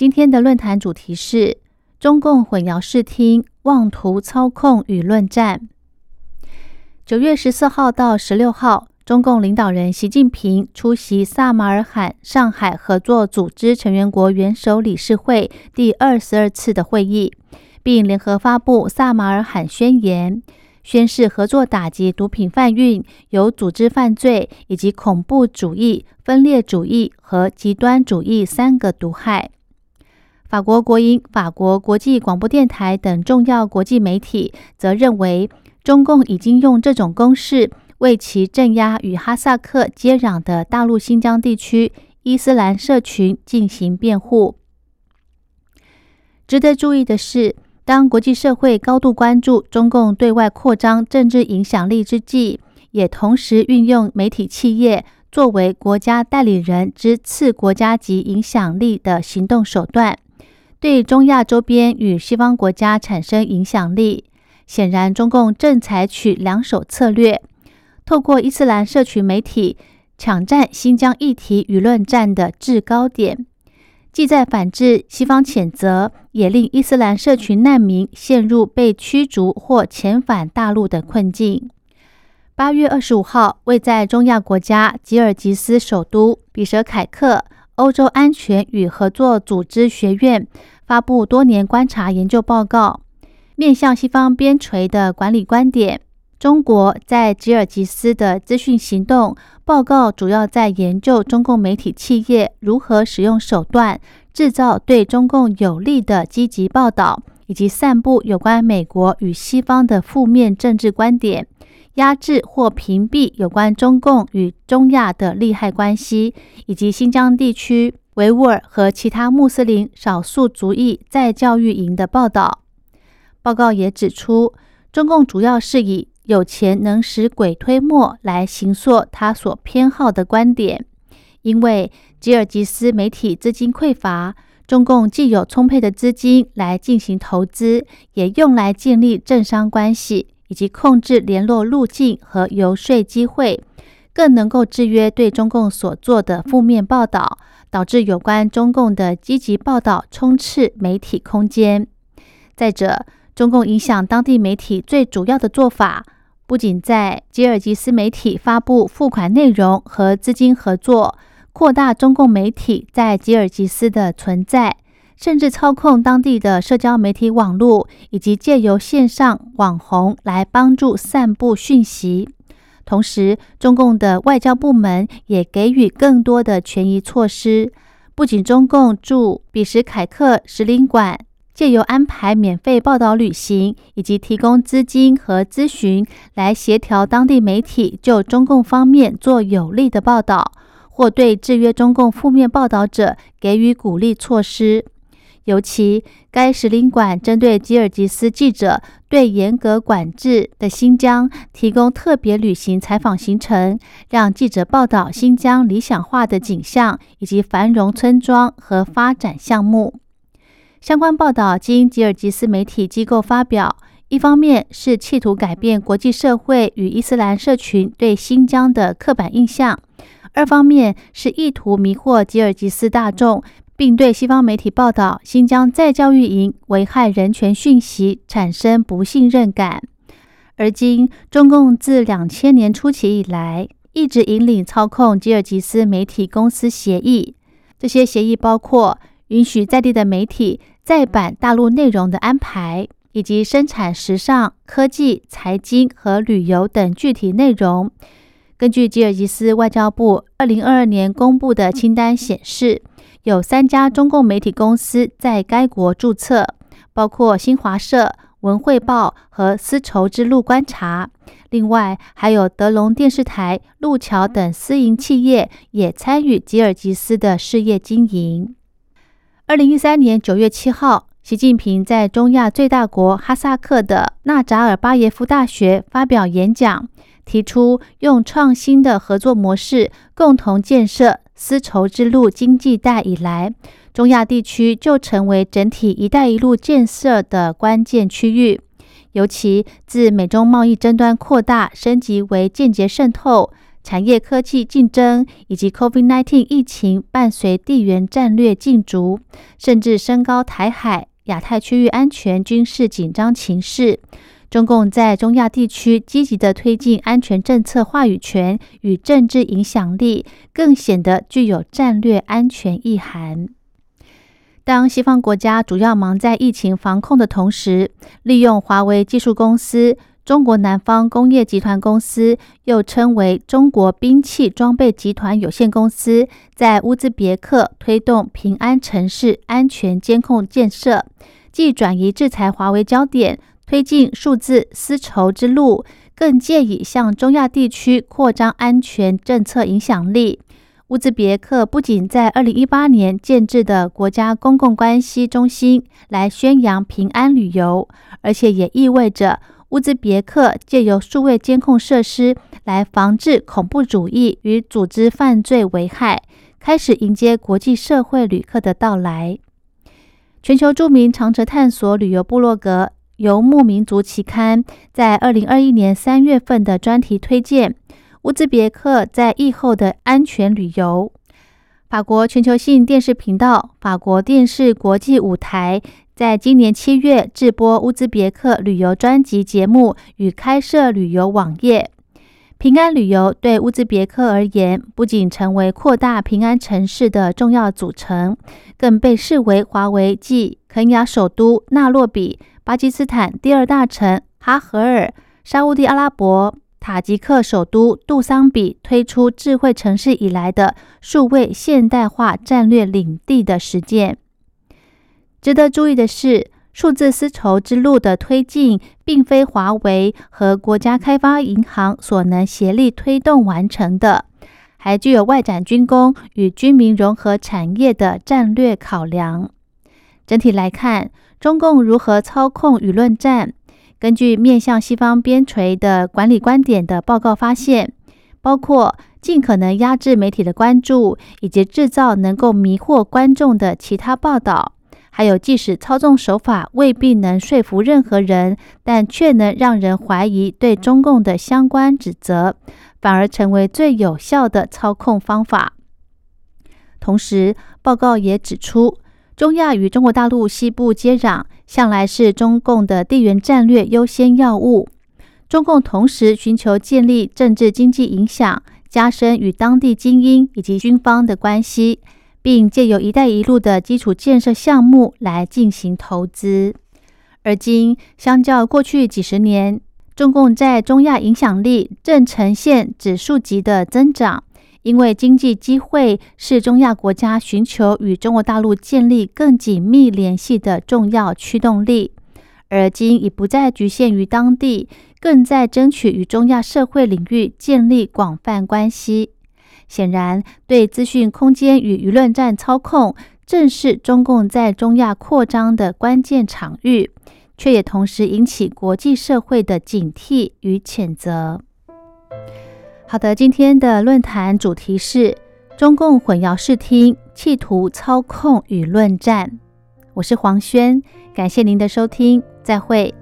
今天的论坛主题是中共混淆视听、妄图操控舆论战。九月十四号到十六号，中共领导人习近平出席萨马尔罕上海合作组织成员国元首理事会第二十二次的会议，并联合发布萨马尔罕宣言。宣誓合作打击毒品贩运、有组织犯罪以及恐怖主义、分裂主义和极端主义三个毒害。法国国营、法国国际广播电台等重要国际媒体则认为，中共已经用这种攻势为其镇压与哈萨克接壤的大陆新疆地区伊斯兰社群进行辩护。值得注意的是。当国际社会高度关注中共对外扩张政治影响力之际，也同时运用媒体企业作为国家代理人之次国家级影响力的行动手段，对中亚周边与西方国家产生影响力。显然，中共正采取两手策略，透过伊斯兰社群媒体抢占新疆议题舆论战的制高点。既在反制西方谴责，也令伊斯兰社群难民陷入被驱逐或遣返大陆的困境。八月二十五号，位在中亚国家吉尔吉斯首都比什凯克欧洲安全与合作组织学院发布多年观察研究报告，面向西方边陲的管理观点。中国在吉尔吉斯的资讯行动报告主要在研究中共媒体企业如何使用手段制造对中共有利的积极报道，以及散布有关美国与西方的负面政治观点，压制或屏蔽有关中共与中亚的利害关系，以及新疆地区维吾尔和其他穆斯林少数族裔在教育营的报道。报告也指出，中共主要是以有钱能使鬼推磨来行塑他所偏好的观点，因为吉尔吉斯媒体资金匮乏，中共既有充沛的资金来进行投资，也用来建立政商关系以及控制联络路径和游说机会，更能够制约对中共所做的负面报道，导致有关中共的积极报道充斥媒体空间。再者，中共影响当地媒体最主要的做法。不仅在吉尔吉斯媒体发布付款内容和资金合作，扩大中共媒体在吉尔吉斯的存在，甚至操控当地的社交媒体网络，以及借由线上网红来帮助散布讯息。同时，中共的外交部门也给予更多的权益措施。不仅中共驻比什凯克使领馆。借由安排免费报道旅行，以及提供资金和咨询，来协调当地媒体就中共方面做有利的报道，或对制约中共负面报道者给予鼓励措施。尤其该使领馆针对吉尔吉斯记者对严格管制的新疆提供特别旅行采访行程，让记者报道新疆理想化的景象，以及繁荣村庄和发展项目。相关报道经吉尔吉斯媒体机构发表，一方面是企图改变国际社会与伊斯兰社群对新疆的刻板印象；二方面是意图迷惑吉尔吉斯大众，并对西方媒体报道新疆再教育营危害人权讯息产生不信任感。而今，中共自两千年初期以来，一直引领操控吉尔吉斯媒体公司协议，这些协议包括允许在地的媒体。再版大陆内容的安排，以及生产时尚、科技、财经和旅游等具体内容。根据吉尔吉斯外交部二零二二年公布的清单显示，有三家中共媒体公司在该国注册，包括新华社、文汇报和丝绸之路观察。另外，还有德隆电视台、路桥等私营企业也参与吉尔吉斯的事业经营。二零一三年九月七号，习近平在中亚最大国哈萨克的纳扎尔巴耶夫大学发表演讲，提出用创新的合作模式共同建设丝绸之路经济带以来，中亚地区就成为整体“一带一路”建设的关键区域。尤其自美中贸易争端扩大升级为间接渗透。产业科技竞争以及 COVID-19 疫情伴随地缘战略竞逐，甚至升高台海、亚太区域安全军事紧张情势。中共在中亚地区积极的推进安全政策话语权与政治影响力，更显得具有战略安全意涵。当西方国家主要忙在疫情防控的同时，利用华为技术公司。中国南方工业集团公司，又称为中国兵器装备集团有限公司，在乌兹别克推动平安城市安全监控建设，既转移制裁华为焦点，推进数字丝绸之路，更借以向中亚地区扩张安全政策影响力。乌兹别克不仅在二零一八年建制的国家公共关系中心来宣扬平安旅游，而且也意味着。乌兹别克借由数位监控设施来防治恐怖主义与组织犯罪危害，开始迎接国际社会旅客的到来。全球著名长城探索旅游部落格《游牧民族》期刊在二零二一年三月份的专题推荐乌兹别克在疫后的安全旅游。法国全球性电视频道法国电视国际舞台。在今年七月，制播乌兹别克旅游专辑节目与开设旅游网页。平安旅游对乌兹别克而言，不仅成为扩大平安城市的重要组成，更被视为华为继肯雅首都纳洛比、巴基斯坦第二大城哈荷尔、沙地阿拉伯塔吉克首都杜桑比推出智慧城市以来的数位现代化战略领地的实践。值得注意的是，数字丝绸之路的推进，并非华为和国家开发银行所能协力推动完成的，还具有外展军工与军民融合产业的战略考量。整体来看，中共如何操控舆论战？根据面向西方边陲的管理观点的报告发现，包括尽可能压制媒体的关注，以及制造能够迷惑观众的其他报道。还有，即使操纵手法未必能说服任何人，但却能让人怀疑对中共的相关指责，反而成为最有效的操控方法。同时，报告也指出，中亚与中国大陆西部接壤，向来是中共的地缘战略优先要务。中共同时寻求建立政治经济影响，加深与当地精英以及军方的关系。并借由“一带一路”的基础建设项目来进行投资。而今，相较过去几十年，中共在中亚影响力正呈现指数级的增长，因为经济机会是中亚国家寻求与中国大陆建立更紧密联系的重要驱动力。而今已不再局限于当地，更在争取与中亚社会领域建立广泛关系。显然，对资讯空间与舆论战操控，正是中共在中亚扩张的关键场域，却也同时引起国际社会的警惕与谴责。好的，今天的论坛主题是中共混淆视听，企图操控舆论战。我是黄轩，感谢您的收听，再会。